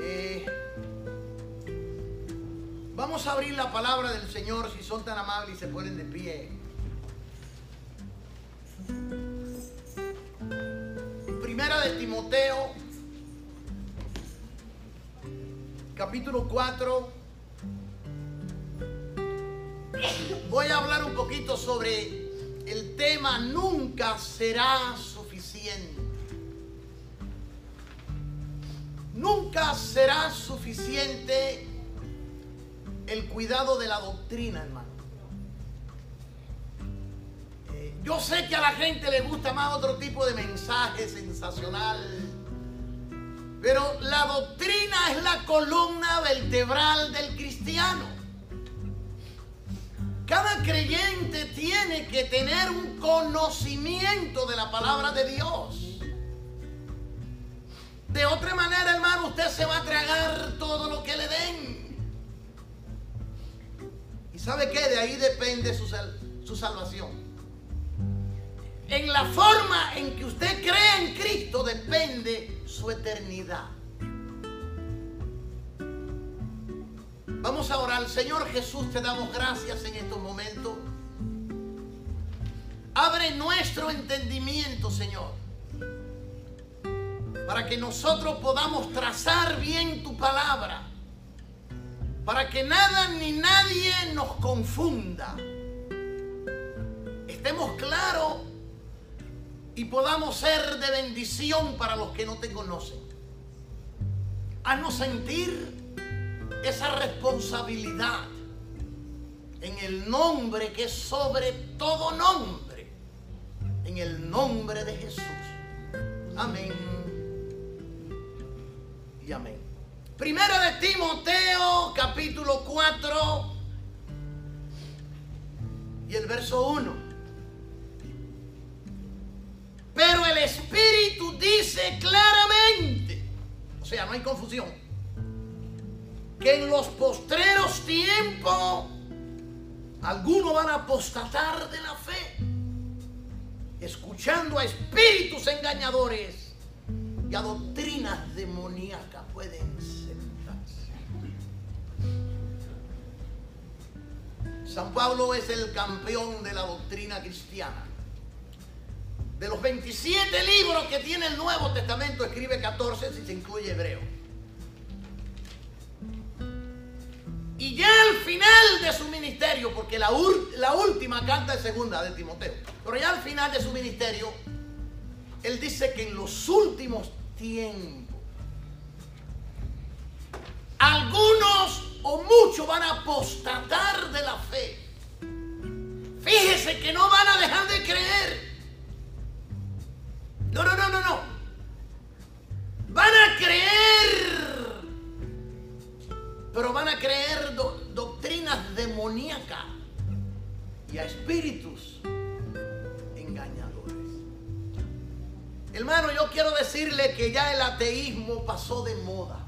Eh, vamos a abrir la palabra del Señor si son tan amables y se ponen de pie. Primera de Timoteo, capítulo 4. Voy a hablar un poquito sobre el tema nunca será Será suficiente el cuidado de la doctrina, hermano. Eh, yo sé que a la gente le gusta más otro tipo de mensaje sensacional, pero la doctrina es la columna vertebral del cristiano. Cada creyente tiene que tener un conocimiento de la palabra de Dios. De otra manera, hermano, usted se va a tragar todo lo que le den. ¿Y sabe qué? De ahí depende su, su salvación. En la forma en que usted cree en Cristo depende su eternidad. Vamos a orar. Señor Jesús, te damos gracias en estos momentos. Abre nuestro entendimiento, Señor, para que nosotros podamos trazar bien tu palabra, para que nada ni nadie nos confunda. Estemos claros y podamos ser de bendición para los que no te conocen. Haznos sentir esa responsabilidad en el nombre que es sobre todo nombre, en el nombre de Jesús. Amén. Y amén. Primera de Timoteo, capítulo 4 y el verso 1. Pero el Espíritu dice claramente, o sea, no hay confusión que en los postreros tiempos algunos van a apostatar de la fe, escuchando a espíritus engañadores y a doctrinas demoníacas pueden sentarse. San Pablo es el campeón de la doctrina cristiana. De los 27 libros que tiene el Nuevo Testamento, escribe 14 si se incluye hebreo. Y ya al final de su ministerio, porque la, la última carta es segunda de Timoteo, pero ya al final de su ministerio, él dice que en los últimos tiempos, algunos o muchos van a apostatar de la fe. Fíjese que no van a dejar de creer. No, no, no, no, no. Van a creer pero van a creer doctrinas demoníacas y a espíritus Hermano, yo quiero decirle que ya el ateísmo pasó de moda.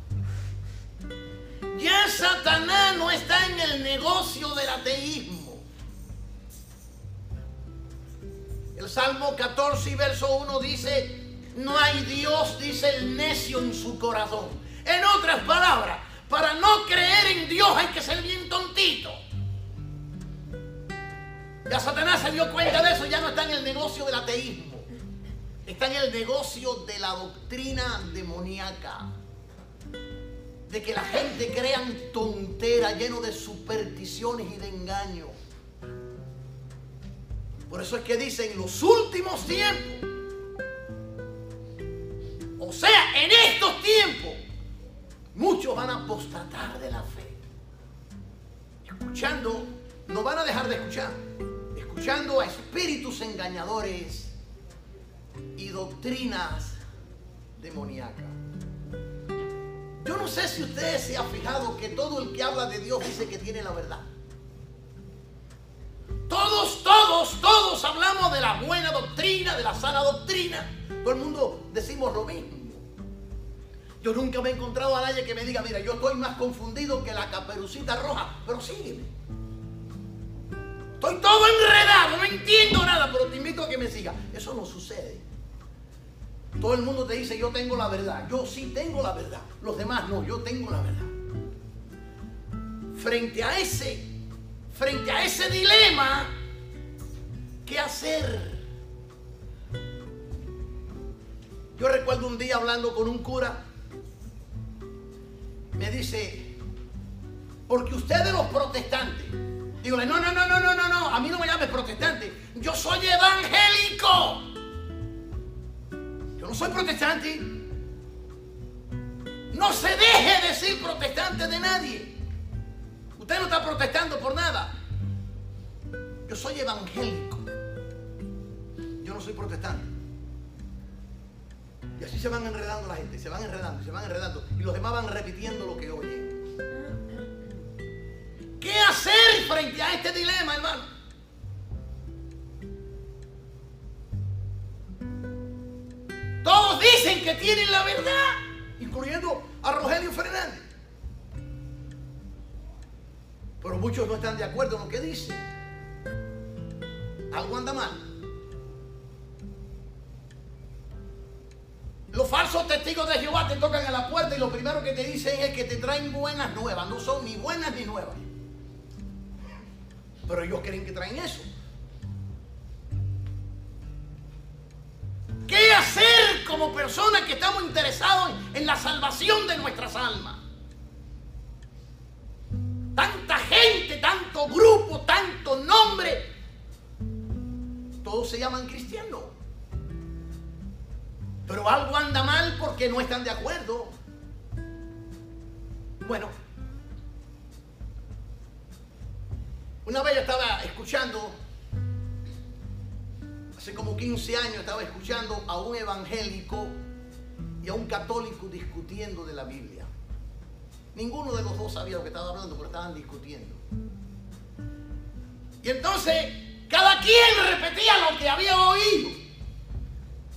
Ya Satanás no está en el negocio del ateísmo. El Salmo 14 y verso 1 dice, no hay Dios, dice el necio en su corazón. En otras palabras, para no creer en Dios hay que ser bien tontito. Ya Satanás se dio cuenta de eso, ya no está en el negocio del ateísmo. Está en el negocio de la doctrina demoníaca. De que la gente crean tontera, lleno de supersticiones y de engaño. Por eso es que dice en los últimos tiempos. O sea, en estos tiempos Muchos van a apostatar de la fe. Escuchando, no van a dejar de escuchar. Escuchando a espíritus engañadores y doctrinas demoníacas. Yo no sé si usted se ha fijado que todo el que habla de Dios dice que tiene la verdad. Todos, todos, todos hablamos de la buena doctrina, de la sana doctrina. Todo el mundo decimos lo mismo. Yo nunca me he encontrado a nadie que me diga, mira, yo estoy más confundido que la caperucita roja, pero sígueme. Estoy todo enredado, no entiendo nada, pero te invito a que me siga. Eso no sucede. Todo el mundo te dice, yo tengo la verdad. Yo sí tengo la verdad. Los demás no, yo tengo la verdad. Frente a ese, frente a ese dilema, ¿qué hacer? Yo recuerdo un día hablando con un cura, me dice, porque ustedes los protestantes, digo, no, no, no, no, no, no, no, a mí no me llames protestante, yo soy evangélico. No soy protestante. No se deje decir protestante de nadie. Usted no está protestando por nada. Yo soy evangélico. Yo no soy protestante. Y así se van enredando la gente, se van enredando, se van enredando. Y los demás van repitiendo lo que oyen. ¿Qué hacer frente a este dilema, hermano? Que tienen la verdad, incluyendo a Rogelio Fernández. Pero muchos no están de acuerdo en lo que dicen. Algo anda mal. Los falsos testigos de Jehová te tocan a la puerta y lo primero que te dicen es que te traen buenas nuevas. No son ni buenas ni nuevas. Pero ellos creen que traen eso. Como personas que estamos interesados en la salvación de nuestras almas? Tanta gente, tanto grupo, tanto nombre. Todos se llaman cristianos. Pero algo anda mal porque no están de acuerdo. Bueno, una vez yo estaba escuchando, hace como 15 años estaba escuchando a un evangélico y a un católico discutiendo de la Biblia. Ninguno de los dos sabía lo que estaba hablando, pero estaban discutiendo. Y entonces cada quien repetía lo que había oído.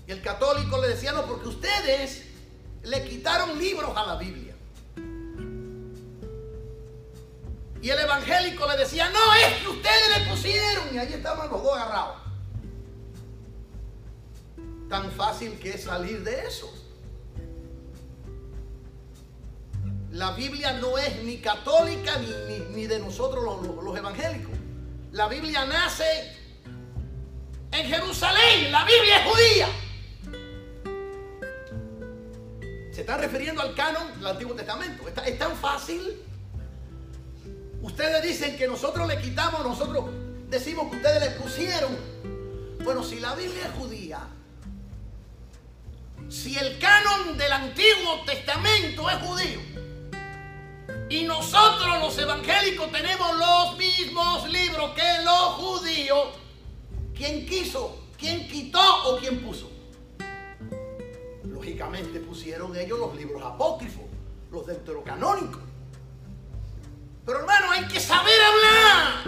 Y el católico le decía, no, porque ustedes le quitaron libros a la Biblia. Y el evangélico le decía, no, es que ustedes le pusieron. Y ahí estaban los dos agarrados. Tan fácil que es salir de eso. La Biblia no es ni católica ni, ni, de nosotros los, los, los evangélicos. La Biblia nace en Jerusalén. La Biblia es judía. Se está refiriendo al canon del Antiguo Testamento. Está, es tan fácil. Ustedes dicen que nosotros le quitamos, nosotros decimos que ustedes le pusieron. Bueno, si la Biblia es judía, si el canon del Antiguo Testamento es judío, y nosotros los evangélicos tenemos los mismos libros que los judíos, ¿quién quiso? ¿Quién quitó o quién puso? Lógicamente pusieron ellos los libros apócrifos, los deuterocanónicos. Pero hermano, hay que saber hablar.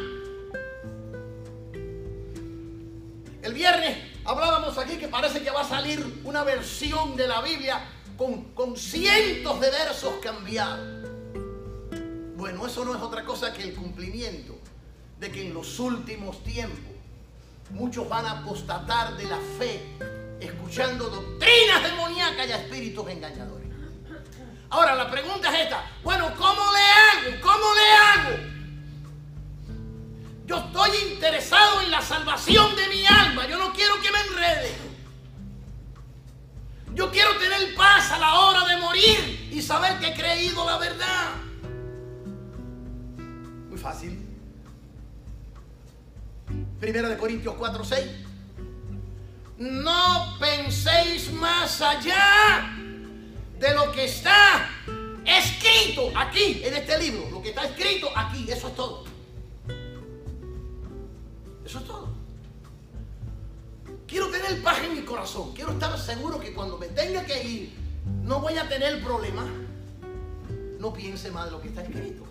El viernes hablábamos aquí que parece que va a salir una versión de la Biblia con, con cientos de versos cambiados. Bueno, eso no es otra cosa que el cumplimiento de que en los últimos tiempos muchos van a apostatar de la fe escuchando doctrinas demoníacas y a espíritus engañadores. Ahora la pregunta es esta, bueno, ¿cómo le hago? ¿Cómo le hago? Yo estoy interesado en la salvación de mi alma, yo no quiero que me enrede. Yo quiero tener paz a la hora de morir y saber que he creído la verdad. Muy fácil. Primera de Corintios 4, 6. No penséis más allá de lo que está escrito aquí en este libro. Lo que está escrito aquí, eso es todo. Eso es todo. Quiero tener paz en mi corazón. Quiero estar seguro que cuando me tenga que ir, no voy a tener problemas. No piense más de lo que está escrito.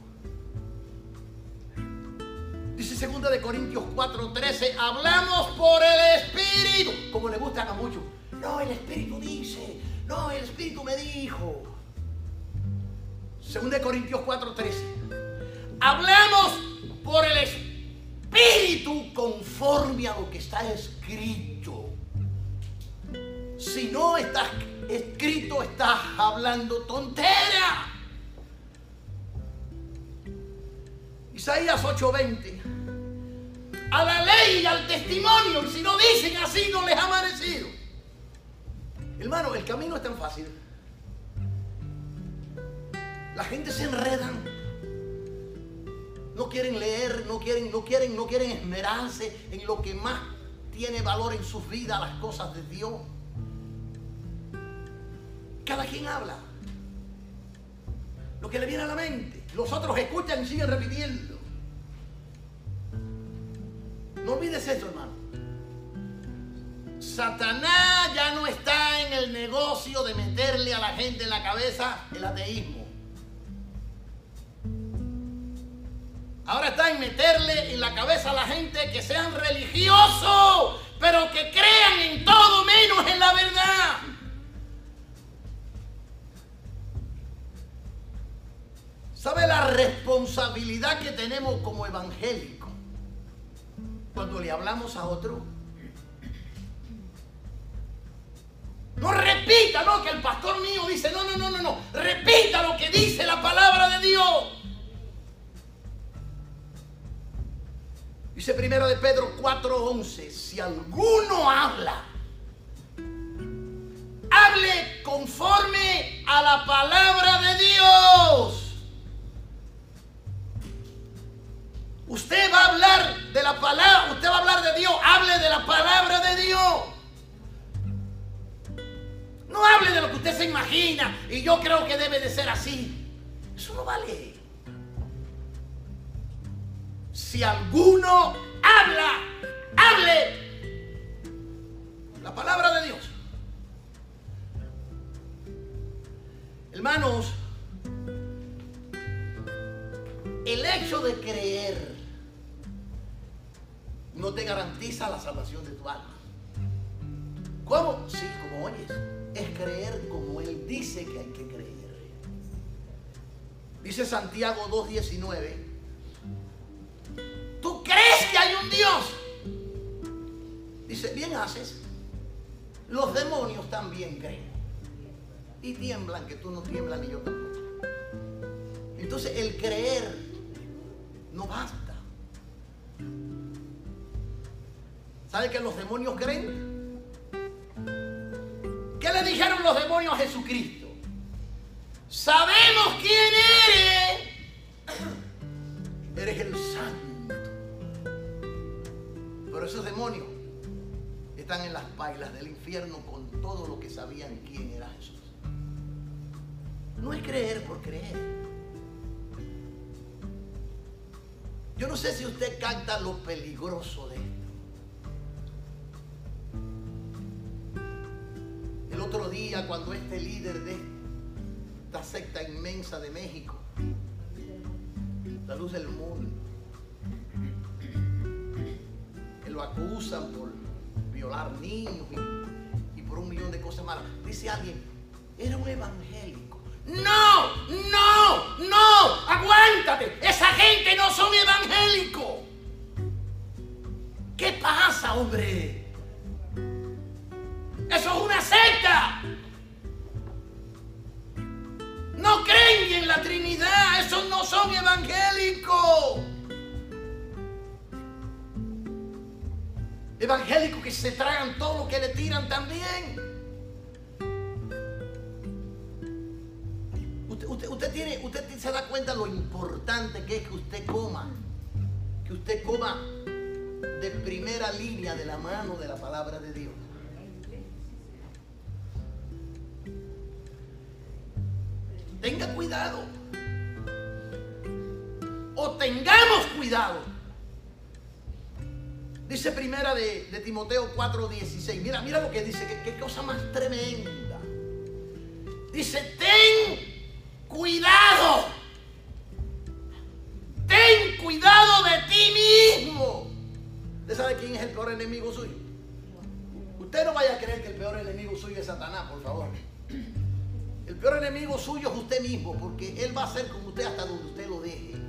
Dice 2 de Corintios 4:13, hablamos por el Espíritu, como le gustan a muchos. No, el Espíritu dice, no, el Espíritu me dijo. 2 de Corintios 4:13, hablamos por el Espíritu conforme a lo que está escrito. Si no estás escrito, estás hablando tontera. Isaías 8:20. A la ley y al testimonio, y si no dicen así, no les ha merecido. Hermano, el camino es tan fácil. La gente se enredan. No quieren leer, no quieren, no quieren, no quieren esmerarse en lo que más tiene valor en sus vidas, las cosas de Dios. Cada quien habla. Lo que le viene a la mente. Los otros escuchan y siguen repitiendo. No olvides eso, hermano. Satanás ya no está en el negocio de meterle a la gente en la cabeza el ateísmo. Ahora está en meterle en la cabeza a la gente que sean religiosos, pero que crean en todo menos en la verdad. ¿Sabe la responsabilidad que tenemos como evangélicos cuando le hablamos a otro? No repita, no, que el pastor mío dice, no, no, no, no, no. Repita lo que dice la palabra de Dios. Dice primero de Pedro 4:11, si alguno habla, hable conforme a la palabra de Dios. Usted va a hablar de la palabra, usted va a hablar de Dios, hable de la palabra de Dios. No hable de lo que usted se imagina y yo creo que debe de ser así. Eso no vale. Si alguno habla, hable la palabra de Dios. Hermanos, el hecho de creer no te garantiza la salvación de tu alma. ¿Cómo? Sí, como oyes. Es creer como Él dice que hay que creer. Dice Santiago 2.19. ¿Tú crees que hay un Dios? Dice, bien haces. Los demonios también creen. Y tiemblan, que tú no tiemblas ni yo tampoco. Entonces el creer no basta. ¿Sabe que los demonios creen? ¿Qué le dijeron los demonios a Jesucristo? Sabemos quién eres. Eres el santo. Pero esos demonios están en las pailas del infierno con todo lo que sabían quién era Jesús. No es creer por creer. Yo no sé si usted capta lo peligroso de esto. El otro día cuando este líder de esta secta inmensa de México, la luz del mundo, acusan por violar niños y, y por un millón de cosas malas, dice alguien, era un evangélico. No, no, no, aguántate. Esa gente no son evangélicos. ¿Qué pasa, hombre? Eso es una secta. No creen en la Trinidad. Esos no son evangélicos. Evangélicos que se tragan todo lo que le tiran también. Usted, usted, tiene, usted se da cuenta lo importante que es que usted coma. Que usted coma de primera línea de la mano de la palabra de Dios. Tenga cuidado. O tengamos cuidado. Dice primera de, de Timoteo 4:16. Mira, mira lo que dice. Qué, qué cosa más tremenda. Dice, ten cuidado. Ten cuidado de ti mismo. ¿Usted sabe quién es el peor enemigo suyo? Usted no vaya a creer que el peor enemigo suyo es Satanás, por favor. El peor enemigo suyo es usted mismo, porque él va a ser con usted hasta donde usted lo deje.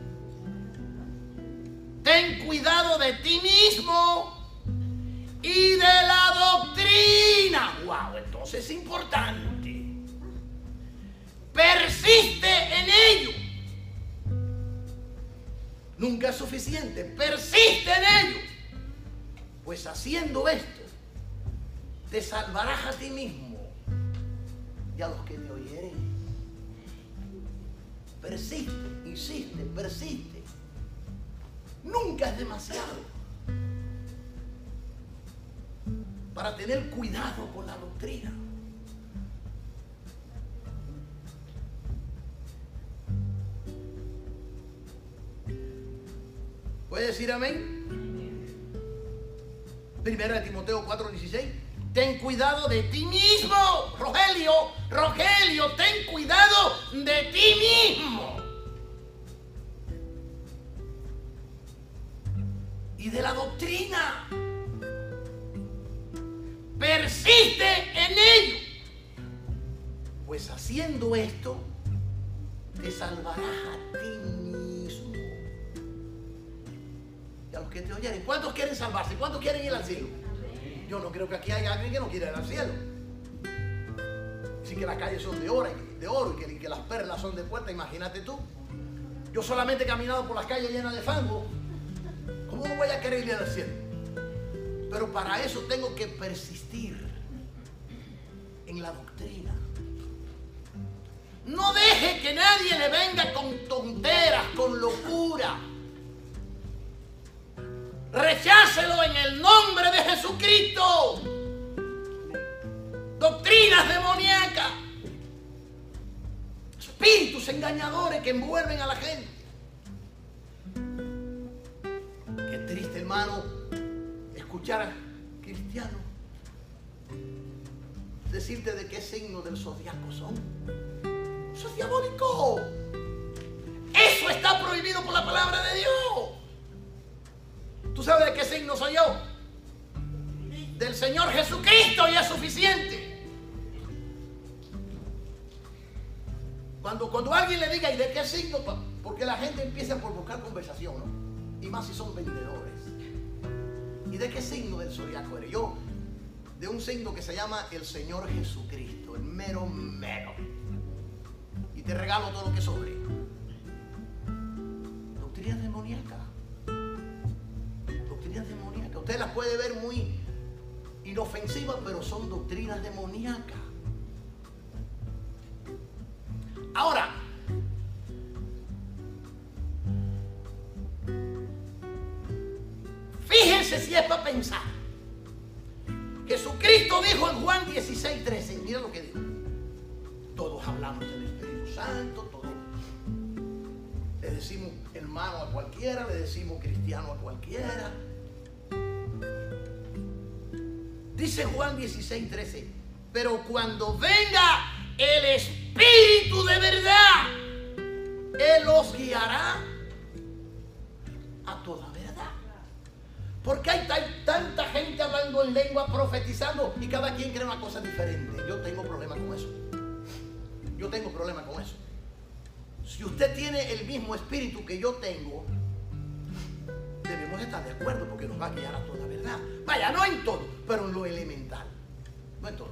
Ten cuidado de ti mismo y de la doctrina. ¡Wow! Esto puntos, es importante. Persiste en ello. Nunca es suficiente. Persiste en ello. Pues haciendo esto, te salvarás a ti mismo y a los que te oyeren. Persiste, insiste, persiste. Nunca es demasiado para tener cuidado con la doctrina. ¿Puede decir amén? Primera de Timoteo 4:16. Ten cuidado de ti mismo, Rogelio, Rogelio, ten cuidado de ti mismo. Y de la doctrina. Persiste en ello. Pues haciendo esto, te salvarás a ti mismo. Y a los que te oyeren. ¿Cuántos quieren salvarse? ¿Cuántos quieren ir al cielo? Yo no creo que aquí haya alguien que no quiera ir al cielo. Sí que las calles son de oro, de oro y que, que las perlas son de puerta, imagínate tú. Yo solamente he caminado por las calles llenas de fango. ¿Cómo no voy a querer ir al cielo? Pero para eso tengo que persistir en la doctrina. No deje que nadie le venga con tonteras, con locura. Rechácelo en el nombre de Jesucristo. Doctrinas demoníacas. Espíritus engañadores que envuelven a la gente. Triste, hermano, escuchar a cristianos decirte de qué signo del zodiaco son. Eso es diabólico. Eso está prohibido por la palabra de Dios. ¿Tú sabes de qué signo soy yo? Del Señor Jesucristo y es suficiente. Cuando, cuando alguien le diga, ¿y de qué signo? Porque la gente empieza por buscar conversación, ¿no? Y más si son vendedores. ¿Y de qué signo del zodiaco eres? Yo, de un signo que se llama el Señor Jesucristo, el mero mero. Y te regalo todo lo que sobre. Doctrinas demoníacas. Doctrinas demoníacas. Usted las puede ver muy inofensivas, pero son doctrinas demoníacas. Ahora, Jesucristo dijo en Juan 16, 13, mira lo que dijo. Todos hablamos del Espíritu Santo, todos le decimos hermano a cualquiera, le decimos cristiano a cualquiera. Dice Juan 16, 13, pero cuando venga el Espíritu de verdad, Él los guiará a toda ¿Por qué hay tanta gente hablando en lengua, profetizando y cada quien cree una cosa diferente? Yo tengo problema con eso. Yo tengo problema con eso. Si usted tiene el mismo espíritu que yo tengo, debemos estar de acuerdo porque nos va a guiar a toda verdad. Vaya, no en todo, pero en lo elemental. No en todo.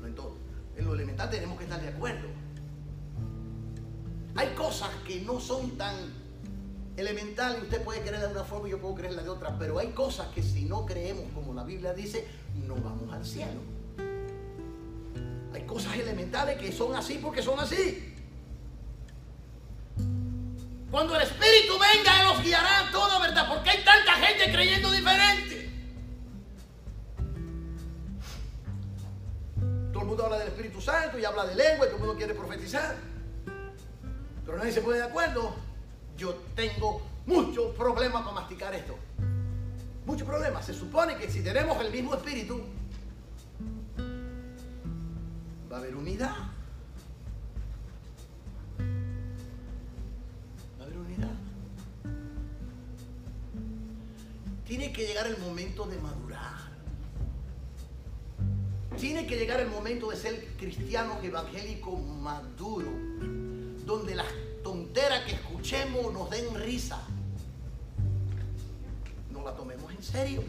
No en todo. En lo elemental tenemos que estar de acuerdo. Hay cosas que no son tan elemental y usted puede creerla de una forma y yo puedo creerla de otra, pero hay cosas que si no creemos como la Biblia dice, no vamos al cielo. Hay cosas elementales que son así porque son así. Cuando el Espíritu venga, Él los guiará toda verdad, porque hay tanta gente creyendo diferente. Todo el mundo habla del Espíritu Santo y habla de lengua y todo el mundo quiere profetizar. Pero nadie se pone de acuerdo yo tengo muchos problemas para masticar esto. Muchos problemas. Se supone que si tenemos el mismo espíritu, va a haber unidad. Va a haber unidad. Tiene que llegar el momento de madurar. Tiene que llegar el momento de ser cristiano evangélico maduro, donde las tontera que escuchemos nos den risa. No la tomemos en serio.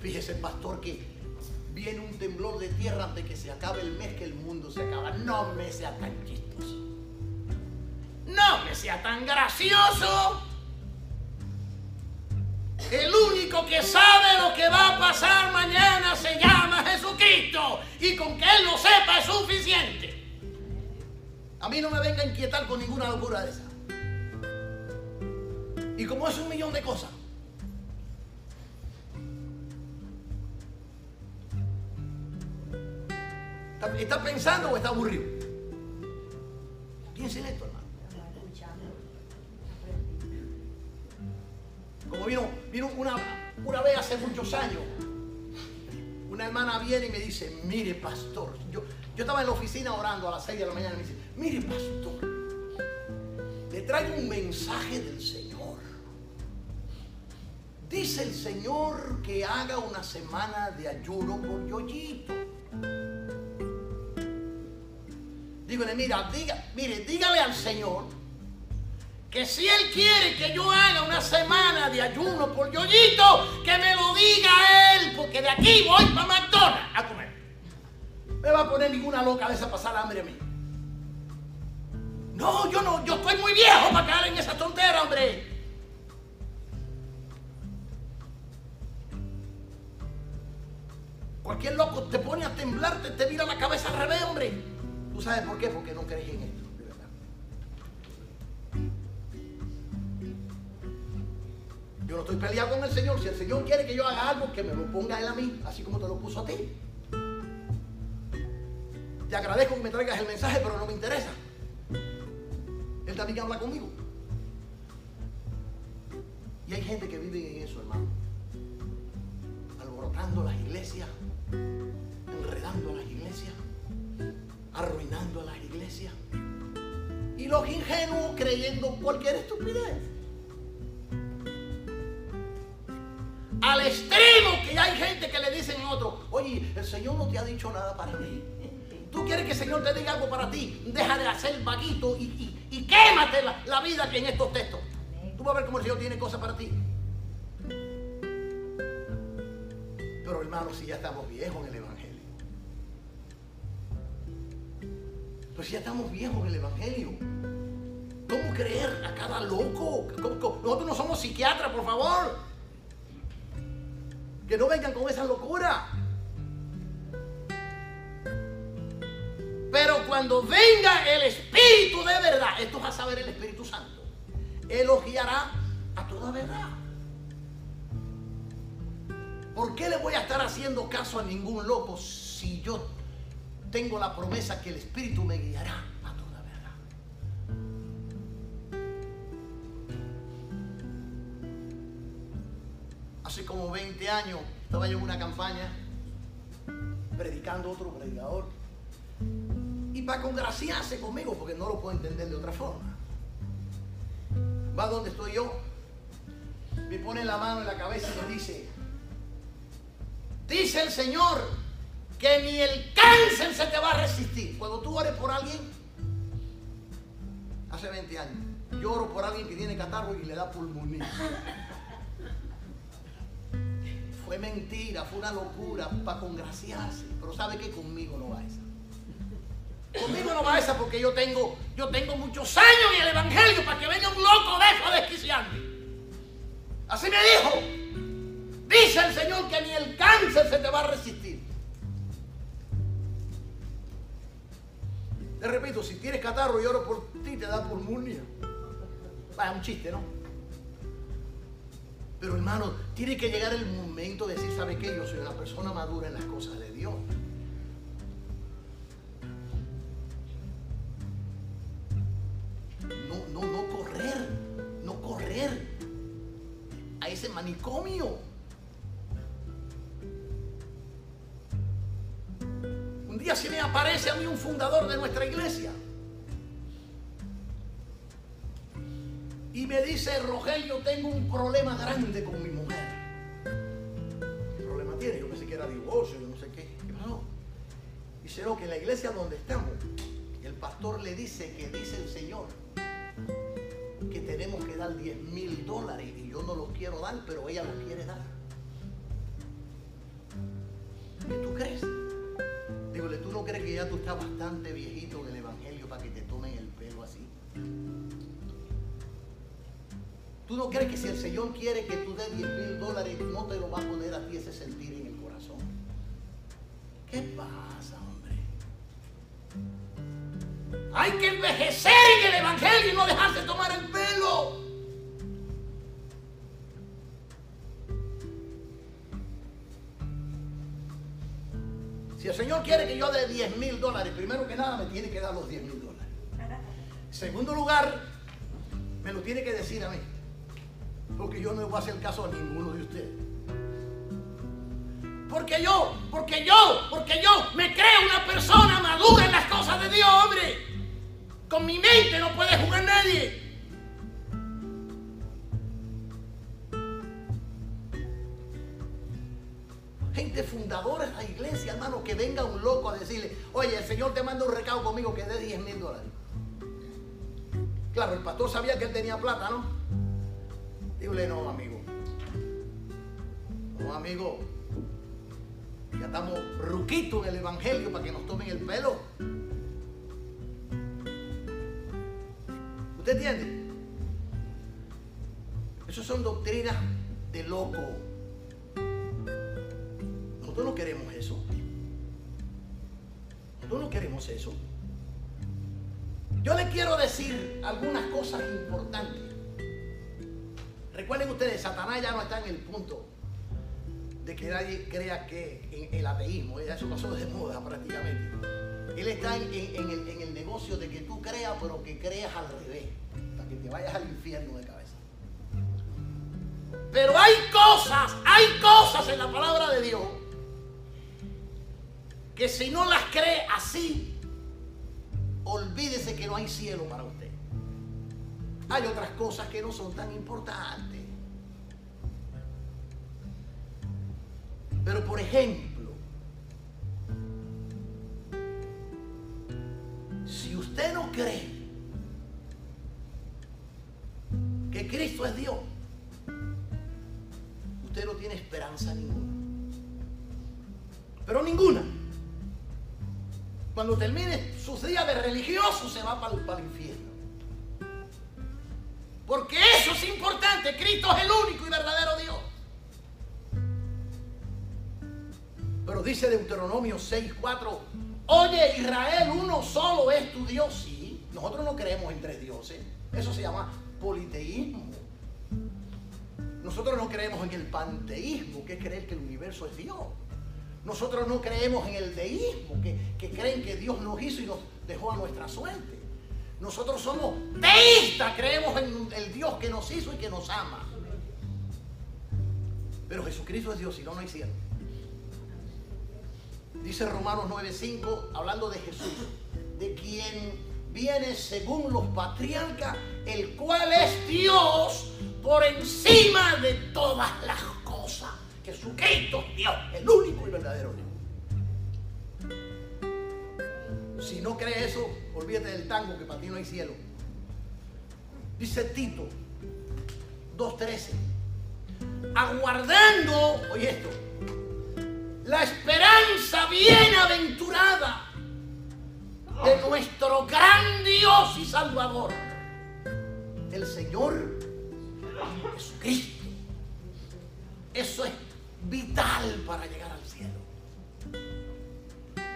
Fíjese, pastor, que viene un temblor de tierra antes que se acabe el mes que el mundo se acaba. No me sea tan chistoso. No me sea tan gracioso. El único que sabe lo que va a pasar Y con que Él lo sepa es suficiente. A mí no me venga a inquietar con ninguna locura de esa. Y como es un millón de cosas. ¿Está, pensando o está aburrido? Piensen esto, hermano. Como vino, vino una, una vez hace muchos años, una hermana viene y me dice, mire pastor, yo, yo estaba en la oficina orando a las 6 de la mañana y me dice, mire pastor, le traigo un mensaje del Señor. Dice el Señor que haga una semana de ayuno por yoyito. Dígale, mira, mire, dígale al Señor que si Él quiere que yo haga una semana de ayuno por yoyito, que me lo diga Él, porque de aquí voy para McDonald's a comer. Me va a poner ninguna loca de esa pasar hambre a mí. No, yo no, yo estoy muy viejo para caer en esa tontera, hombre. Cualquier loco te pone a temblar, te, mira la cabeza al revés, hombre. ¿Tú sabes por qué? Porque no crees en esto, Yo no estoy peleado con el Señor. Si el Señor quiere que yo haga algo, que me lo ponga Él a mí, así como te lo puso a ti. Te agradezco que me traigas el mensaje, pero no me interesa. Él también habla conmigo. Y hay gente que vive en eso, hermano. Alborotando las iglesias, enredando las iglesias arruinando las iglesias. Y los ingenuos creyendo cualquier estupidez. Al extremo que hay gente que le dicen a otro, oye, el Señor no te ha dicho nada para mí. Tú quieres que el Señor te diga algo para ti. Deja de hacer vaguito y, y, quémate la, la, vida que en estos textos. Tú vas a ver cómo el Señor tiene cosas para ti. Pero hermano, si ya estamos viejos en el Evangelio. Pues ya estamos viejos en el Evangelio. ¿Cómo creer a cada loco? Nosotros no somos psiquiatras, por favor. Que no vengan con esa locura. Pero cuando venga el Espíritu de verdad, esto va a saber el Espíritu Santo, elogiará a toda verdad. ¿Por qué le voy a estar haciendo caso a ningún loco si yo tengo la promesa que el Espíritu me guiará Hace como 20 años estaba yo en una campaña predicando otro predicador. Y para congraciarse conmigo, porque no lo puedo entender de otra forma. Va donde estoy yo, me pone la mano en la cabeza y me dice, dice el Señor, que ni el cáncer se te va a resistir. Cuando tú ores por alguien, hace 20 años, yo oro por alguien que tiene catarro y le da pulmonía. Mentira, fue una locura para congraciarse. Pero sabe que conmigo no va esa. Conmigo no va esa porque yo tengo, yo tengo muchos años en el Evangelio para que venga un loco de eso a desquiciarme. Así me dijo. Dice el Señor que ni el cáncer se te va a resistir. Te repito, si tienes catarro y oro por ti, te da pulmonía. Vaya, un chiste, ¿no? Pero hermano, tiene que llegar el momento de decir, ¿sabe qué? Yo soy una persona madura en las cosas de Dios. No, no, no correr, no correr a ese manicomio. día se me aparece a mí un fundador de nuestra iglesia. Y me dice, Rogelio, tengo un problema grande con mi mujer. ¿Qué problema tiene? Yo pensé que era divorcio, yo no sé qué. ¿Qué pasó? Dice, no, que en la iglesia donde estamos, el pastor le dice que dice el Señor que tenemos que dar 10 mil dólares y yo no los quiero dar, pero ella los quiere dar. crees? Dígole, ¿tú no crees que ya tú estás bastante viejito en ¿Tú no crees que si el Señor quiere que tú des 10 mil dólares, no te lo va a poner a ti ese sentir en el corazón? ¿Qué pasa, hombre? Hay que envejecer en el Evangelio y no dejarse tomar el pelo. Si el Señor quiere que yo dé 10 mil dólares, primero que nada me tiene que dar los 10 mil dólares. En segundo lugar, me lo tiene que decir a mí. Porque yo no voy a hacer caso a ninguno de ustedes. Porque yo, porque yo, porque yo me creo una persona madura en las cosas de Dios, hombre. Con mi mente no puede jugar nadie. Gente fundadora de la iglesia, hermano, que venga un loco a decirle, oye, el Señor te manda un recado conmigo que dé 10 mil dólares. Claro, el pastor sabía que él tenía plata, ¿no? Dígale, no, amigo. No, amigo. Ya estamos ruquitos en el Evangelio para que nos tomen el pelo. ¿Usted entiende? Eso son doctrinas de loco. Nosotros no queremos eso. Nosotros no queremos eso. Yo le quiero decir algunas cosas importantes. Recuerden ustedes, Satanás ya no está en el punto de que nadie crea que en el ateísmo, eso pasó de moda prácticamente. Él está en, el, en el negocio de que tú creas, pero que creas al revés, para que te vayas al infierno de cabeza. Pero hay cosas, hay cosas en la palabra de Dios que si no las cree así, olvídese que no hay cielo para usted. Hay otras cosas que no son tan importantes. Pero por ejemplo, si usted no cree que Cristo es Dios, usted no tiene esperanza ninguna. Pero ninguna. Cuando termine sus días de religioso se va para el, infierno. Porque eso es importante. Cristo es el único y verdadero Dios. Pero dice Deuteronomio 6:4, oye Israel, uno solo es tu Dios. Sí, nosotros no creemos en tres dioses. Eso se llama politeísmo. Nosotros no creemos en el panteísmo, que es creer que el universo es Dios. Nosotros no creemos en el deísmo, que, que creen que Dios nos hizo y nos dejó a nuestra suerte. Nosotros somos teístas, creemos en el Dios que nos hizo y que nos ama. Pero Jesucristo es Dios, si no, no hay cielo. Dice Romanos 9:5, hablando de Jesús, de quien viene según los patriarcas, el cual es Dios por encima de todas las cosas. Jesucristo es Dios, el único y verdadero Dios. Si no cree eso, olvídate del tango que para ti no hay cielo. Dice Tito 2.13, aguardando, oye esto, la esperanza bienaventurada de nuestro gran Dios y Salvador, el Señor Jesucristo. Eso es vital para llegar al cielo.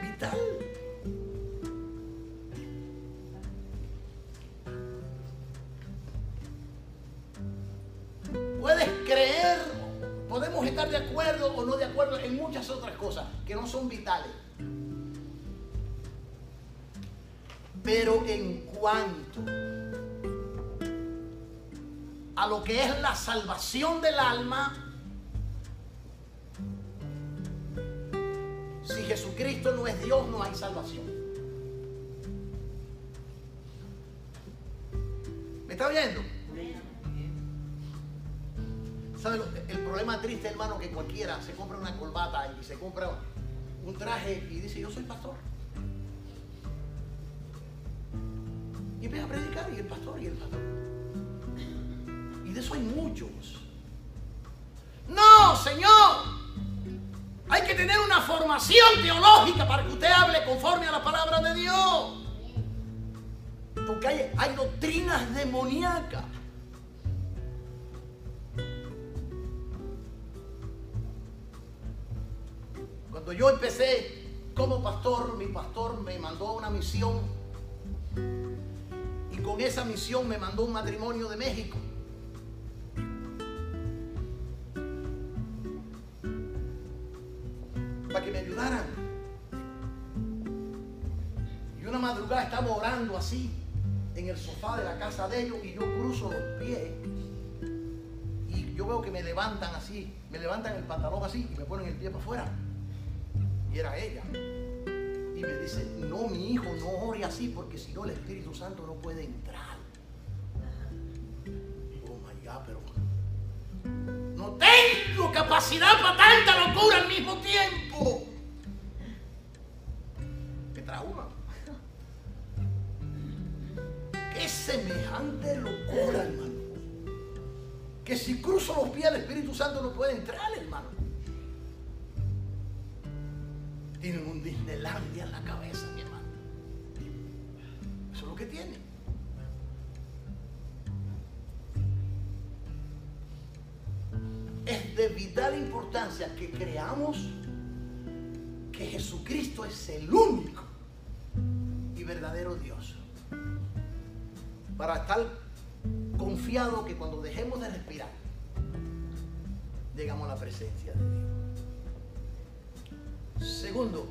Vital. Acuerdo en muchas otras cosas que no son vitales. Pero en cuanto a lo que es la salvación del alma, si Jesucristo no es Dios, no hay salvación. ¿Me está oyendo? ¿Sabe lo- el problema triste, hermano, que cualquiera se compra una corbata y se compra un traje y dice, yo soy pastor? Y empieza a predicar y el pastor y el pastor. Y de eso hay muchos. No, Señor. Hay que tener una formación teológica para que usted hable conforme a la palabra de Dios. Porque hay, hay doctrinas demoníacas. Yo empecé como pastor, mi pastor me mandó a una misión y con esa misión me mandó un matrimonio de México. Para que me ayudaran. Y una madrugada estaba orando así en el sofá de la casa de ellos y yo cruzo los pies y yo veo que me levantan así, me levantan el pantalón así y me ponen el pie para afuera. Y era ella. Y me dice, no, mi hijo, no ore así porque si no el Espíritu Santo no puede entrar. Oh my God, pero no tengo capacidad para tanta locura al mismo tiempo. Que creamos que Jesucristo es el único y verdadero Dios. Para estar confiado que cuando dejemos de respirar, llegamos a la presencia de Dios. Segundo,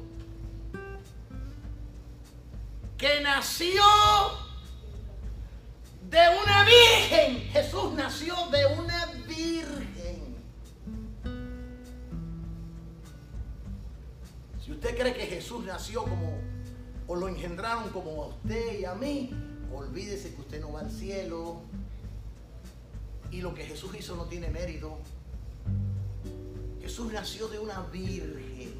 que nació de una virgen. Jesús nació de una Jesús nació como, o lo engendraron como a usted y a mí, olvídese que usted no va al cielo. Y lo que Jesús hizo no tiene mérito. Jesús nació de una virgen.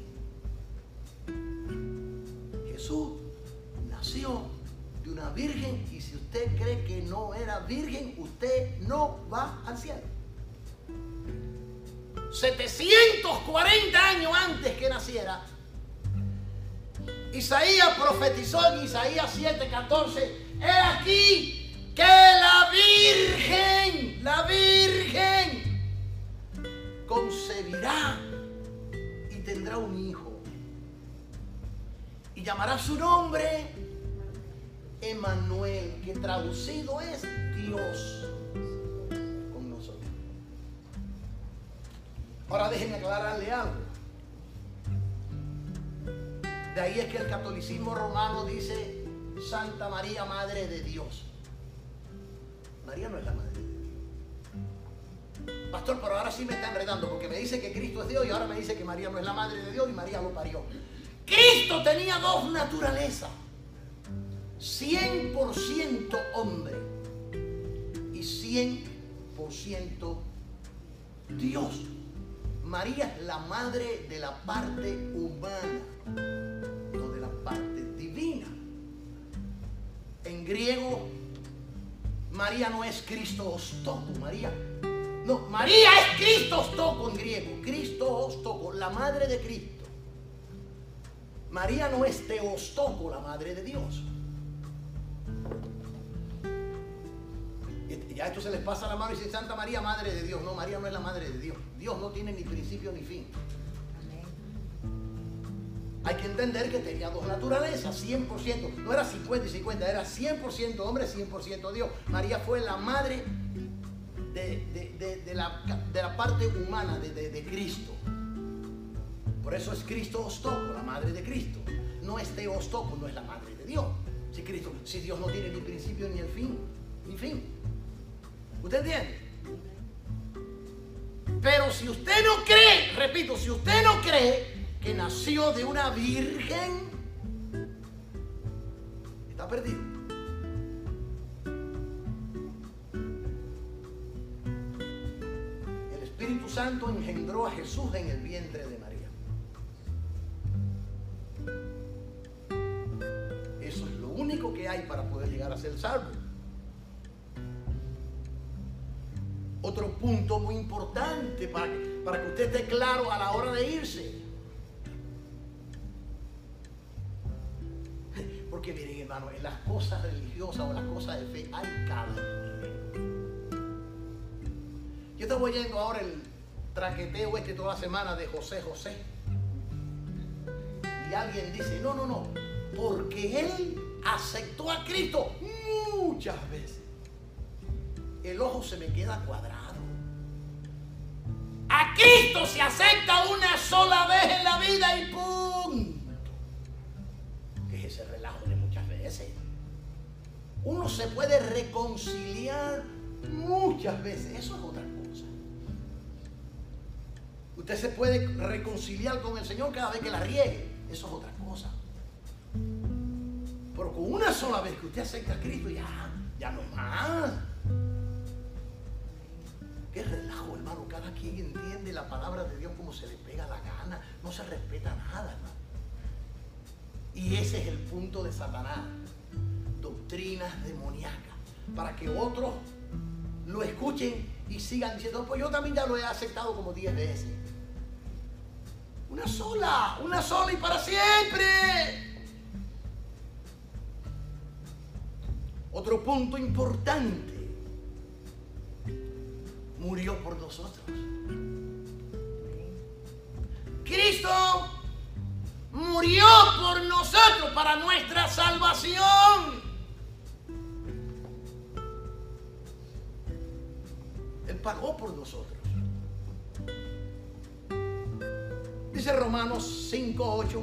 Jesús nació de una virgen y si usted cree que no era virgen, usted no va al cielo. 740 años antes que naciera, Isaías profetizó en Isaías 7:14, he aquí que la virgen, la virgen, concebirá y tendrá un hijo y llamará su nombre Emanuel, que traducido es Dios con nosotros. Ahora déjenme aclararle algo. Ahí es que el catolicismo romano dice Santa María, Madre de Dios. María no es la Madre de Dios. Pastor, pero ahora sí me está enredando porque me dice que Cristo es Dios y ahora me dice que María no es la Madre de Dios y María lo parió. Cristo tenía dos naturalezas. 100% hombre y 100% Dios. María es la madre de la parte humana, griego, María no es Cristo Ostoco, María. No, María es Cristo Ostoco en griego, Cristo Ostoco, la madre de Cristo. María no es Teostoco, la madre de Dios. Ya esto se les pasa la mano y dice Santa María, madre de Dios. No, María no es la madre de Dios. Dios no tiene ni principio ni fin. Hay que entender que tenía dos naturalezas, 100%. No era 50 y 50, era 100% hombre, 100% Dios. María fue la madre de, la, parte humana de Cristo. Por eso es Cristo Ostoco, la madre de Cristo. No es Teostoco, no es la madre de Dios. Si, Cristo, si Dios no tiene ni principio ni el fin, ni fin. ¿Usted entiende? Pero si usted no cree, repito, si usted no cree que nació de una virgen, está perdido. El Espíritu Santo engendró a Jesús en el vientre de único que hay para poder llegar a ser salvo. Otro punto muy importante para, para que usted esté claro a la hora de irse. Porque miren, hermano, en las cosas religiosas o las cosas de fe hay cada Yo estoy oyendo ahora el traqueteo este toda la semana de José José. Y alguien dice, no, no, no, porque él aceptó a Cristo muchas veces. El ojo se me queda cuadrado. A Cristo se acepta una sola vez en la vida y punto. Uno se puede reconciliar muchas veces. Eso es otra cosa. Usted se puede reconciliar con el Señor cada vez que la riegue. Eso es otra cosa. Pero con una sola vez que usted acepta a Cristo, ya, ya no más. Qué relajo, hermano. Cada quien entiende la palabra de Dios como se le pega la gana. No se respeta nada, hermano. Y ese es el punto de Satanás. Doctrinas demoníacas. Para que otros lo escuchen y sigan diciendo, pues yo también ya lo he aceptado como diez veces. Una sola, una sola y para siempre. Otro punto importante murió por nosotros. Cristo murió por nosotros para nuestra salvación. Pagó por nosotros. Dice Romanos 5:8.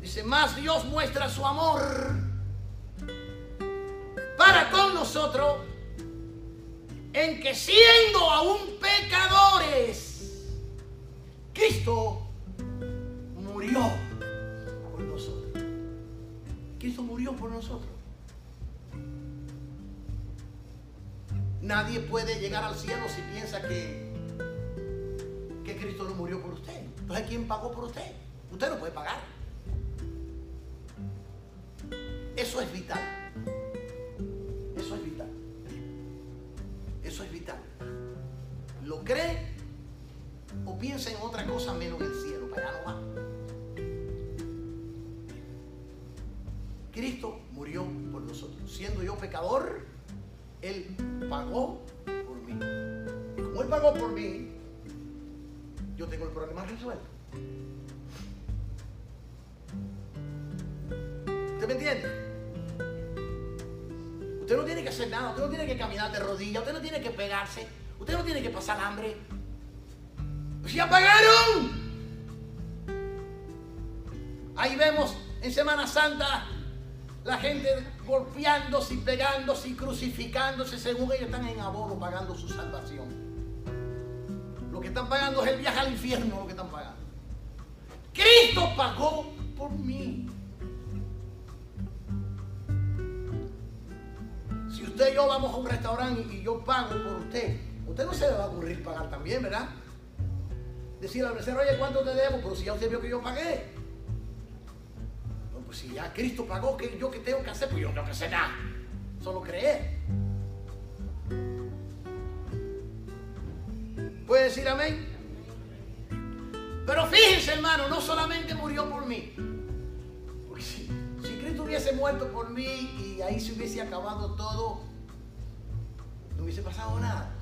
Dice, más Dios muestra su amor para con nosotros en que siendo aún pecadores, Cristo murió por nosotros. Cristo murió por nosotros. Nadie puede llegar al cielo si piensa que, que Cristo no murió por usted. Entonces, ¿quién pagó por usted? Usted no puede pagar. Eso es vital. ¿Lo cree? ¿O piensa en otra cosa menos el cielo? Para allá no va. Cristo murió por nosotros. Siendo yo pecador, Él pagó por mí. Como Él pagó por mí, yo tengo el problema resuelto. ¿Usted me entiende? Usted no tiene que hacer nada, usted no tiene que caminar de rodillas, usted no tiene que pegarse. Usted no tiene que pasar hambre. ¡Ya pagaron! Ahí vemos en Semana Santa la gente golpeándose y pegándose y crucificándose según ellos están en abono pagando su salvación. Lo que están pagando es el viaje al infierno, lo que están pagando. Cristo pagó por mí. Si usted y yo vamos a un restaurante y yo pago por usted, usted no se le va a ocurrir pagar también, ¿verdad? Decirle al mesero, oye, ¿cuánto te debo? Pero si ya usted vio que yo pagué. Pues si ya Cristo pagó, ¿qué, ¿yo qué tengo que hacer? Pues yo no tengo que hacer nada. Solo creer. ¿Puede decir amén? Pero fíjense, hermano, no solamente murió por mí. Porque si Cristo hubiese muerto por mí y ahí se hubiese acabado todo, no hubiese pasado nada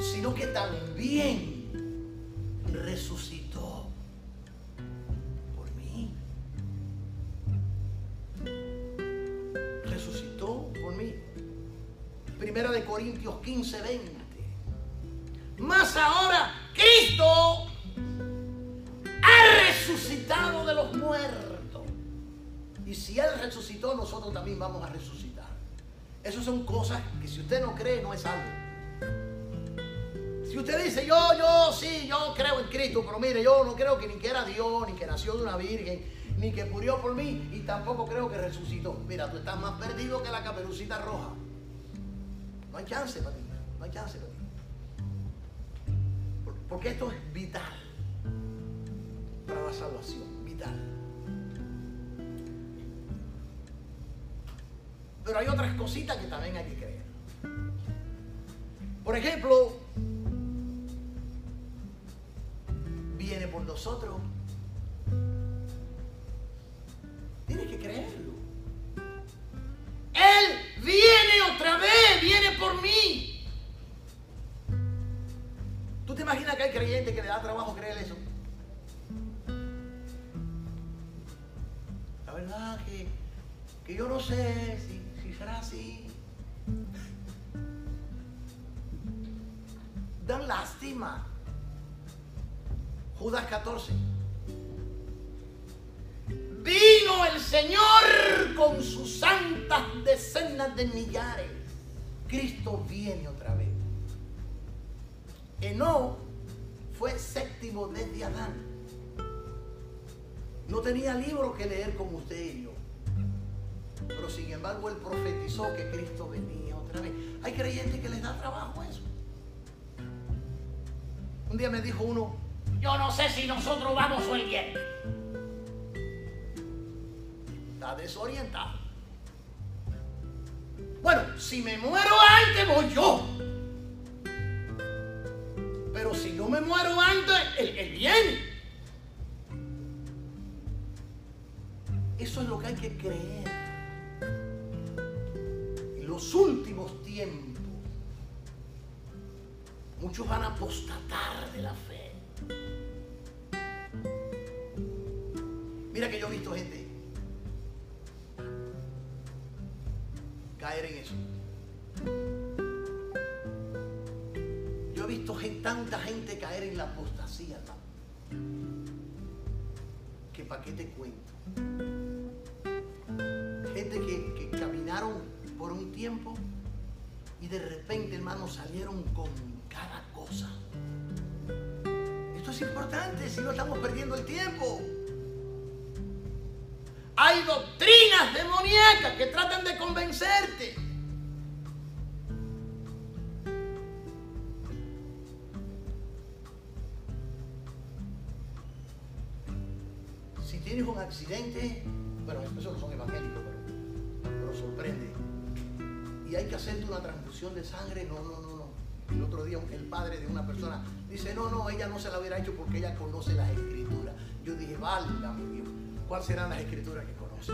sino que también resucitó Primera de Corintios 15, 20. Más ahora, Cristo ha resucitado de los muertos. Y si Él resucitó, nosotros también vamos a resucitar. Esas son cosas que si usted no cree, no es algo. Si usted dice, yo, yo, sí, yo creo en Cristo, pero mire, yo no creo que ni que era Dios, ni que nació de una virgen, ni que murió por mí, y tampoco creo que resucitó. Mira, tú estás más perdido que la caperucita roja. No hay chance para ti, no hay chance para ti. Porque esto es vital para la salvación, vital. Pero hay otras cositas que también hay que creer. Por ejemplo, viene por nosotros. creerlo. Él viene otra vez, viene por mí. ¿Tú te imaginas que hay creyentes que le da trabajo creer eso? La verdad que, que yo no sé si, si será así. Dan lástima. Judas 14. Vino el Señor con sus santas de millares. Cristo viene otra vez. Eno fue séptimo desde Adán. No tenía libro que leer como usted y yo. Pero sin embargo él profetizó que Cristo venía otra vez. Hay creyentes que les da trabajo eso. Un día me dijo uno, yo no sé si nosotros vamos o el. Está desorientado. Bueno, si me muero antes, voy yo. Pero si yo me muero antes, él, él viene. Eso es lo que hay que creer. En los últimos tiempos, muchos van a apostatar de la fe. Mira que yo he visto gente caer en eso. Yo he visto tanta gente caer en la apostasía, que para qué te cuento. Gente que, que caminaron por un tiempo y de repente, hermano, salieron con cada cosa. Esto es importante, si no estamos perdiendo el tiempo. Hay doctrinas demoníacas que tratan de convencerte. Si tienes un accidente, bueno, esos no son evangélicos, pero, pero sorprende. Y hay que hacerte una transfusión de sangre, no, no, no, no. El otro día el padre de una persona dice, no, no, ella no se la hubiera hecho porque ella conoce las escrituras. Yo dije, válgame Dios, ¿cuáles serán las escrituras que conoce?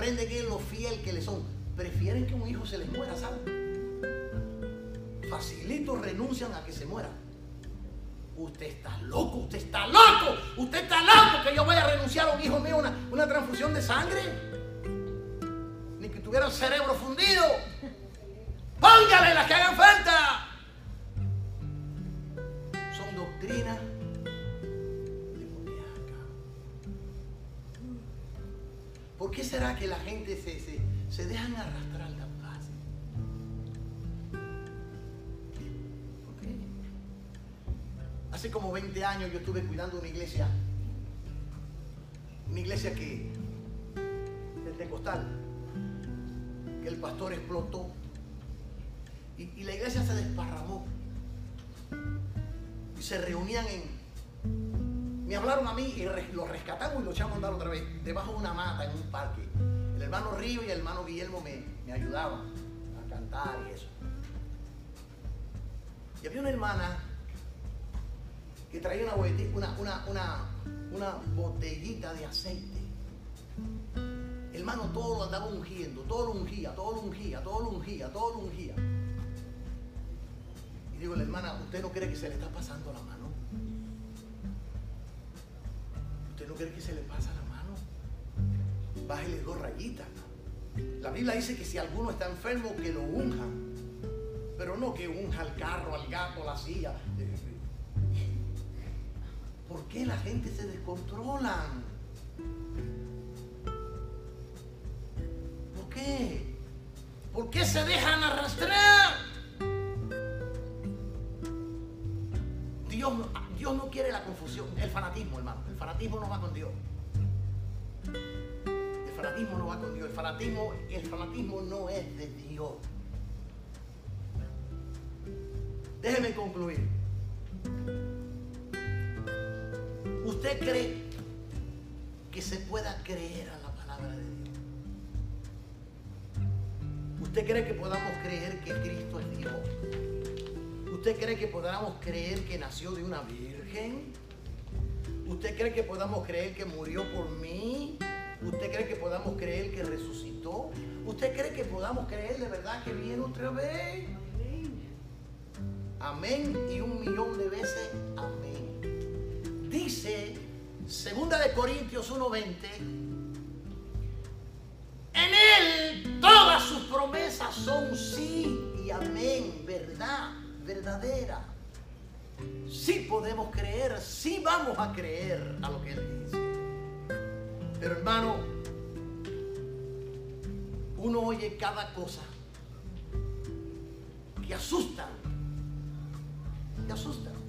Sorprende que lo fiel que le son. Prefieren que un hijo se les muera, ¿saben? Facilito renuncian a que se muera. Usted está loco, usted está loco, usted está loco que yo vaya a renunciar a un hijo mío una, una transfusión de sangre. Ni que tuviera el cerebro fundido. Póngale será que la gente se, se, se dejan arrastrar tan fácil? ¿Por qué? Hace como 20 años yo estuve cuidando una iglesia, una iglesia que, pentecostal, que el pastor explotó y, y la iglesia se desparramó y se reunían en... Me hablaron a mí y lo rescatamos y lo echamos a andar otra vez, debajo de una mata en un parque. El hermano Río y el hermano Guillermo me, me ayudaban a cantar y eso. Y había una hermana que traía una, una, una botellita de aceite. Hermano, todo lo andaba ungiendo, todo lo ungía, todo lo ungía, todo lo ungía, todo lo ungía. Y digo, la hermana, ¿usted no cree que se le está pasando la mano? ¿Usted no cree que se le pasa la mano? Bájele dos rayitas. La Biblia dice que si alguno está enfermo, que lo unjan. Pero no que unja al carro, al gato, la silla. ¿Por qué la gente se descontrola? ¿Por qué? ¿Por qué se dejan arrastrar? Dios no quiere la confusión, el fanatismo, hermano. El fanatismo no va con Dios. El fanatismo no va con Dios. El fanatismo, el fanatismo no es de Dios. Déjeme concluir. ¿Usted cree que se pueda creer a la palabra de Dios? ¿Usted cree que podamos creer que Cristo es Dios? ¿Usted cree que podamos creer que nació de una virgen? ¿Usted cree que podamos creer que murió por mí? ¿Usted cree que podamos creer que resucitó? ¿Usted cree que podamos creer de verdad que viene otra vez? Amén y un millón de veces amén. Dice Segunda de Corintios 1:20 En él todas sus promesas son sí y amén, verdad, verdadera. Sí podemos creer, sí vamos a creer a lo que él dice. Pero hermano, uno oye cada cosa que asustan, que asustan.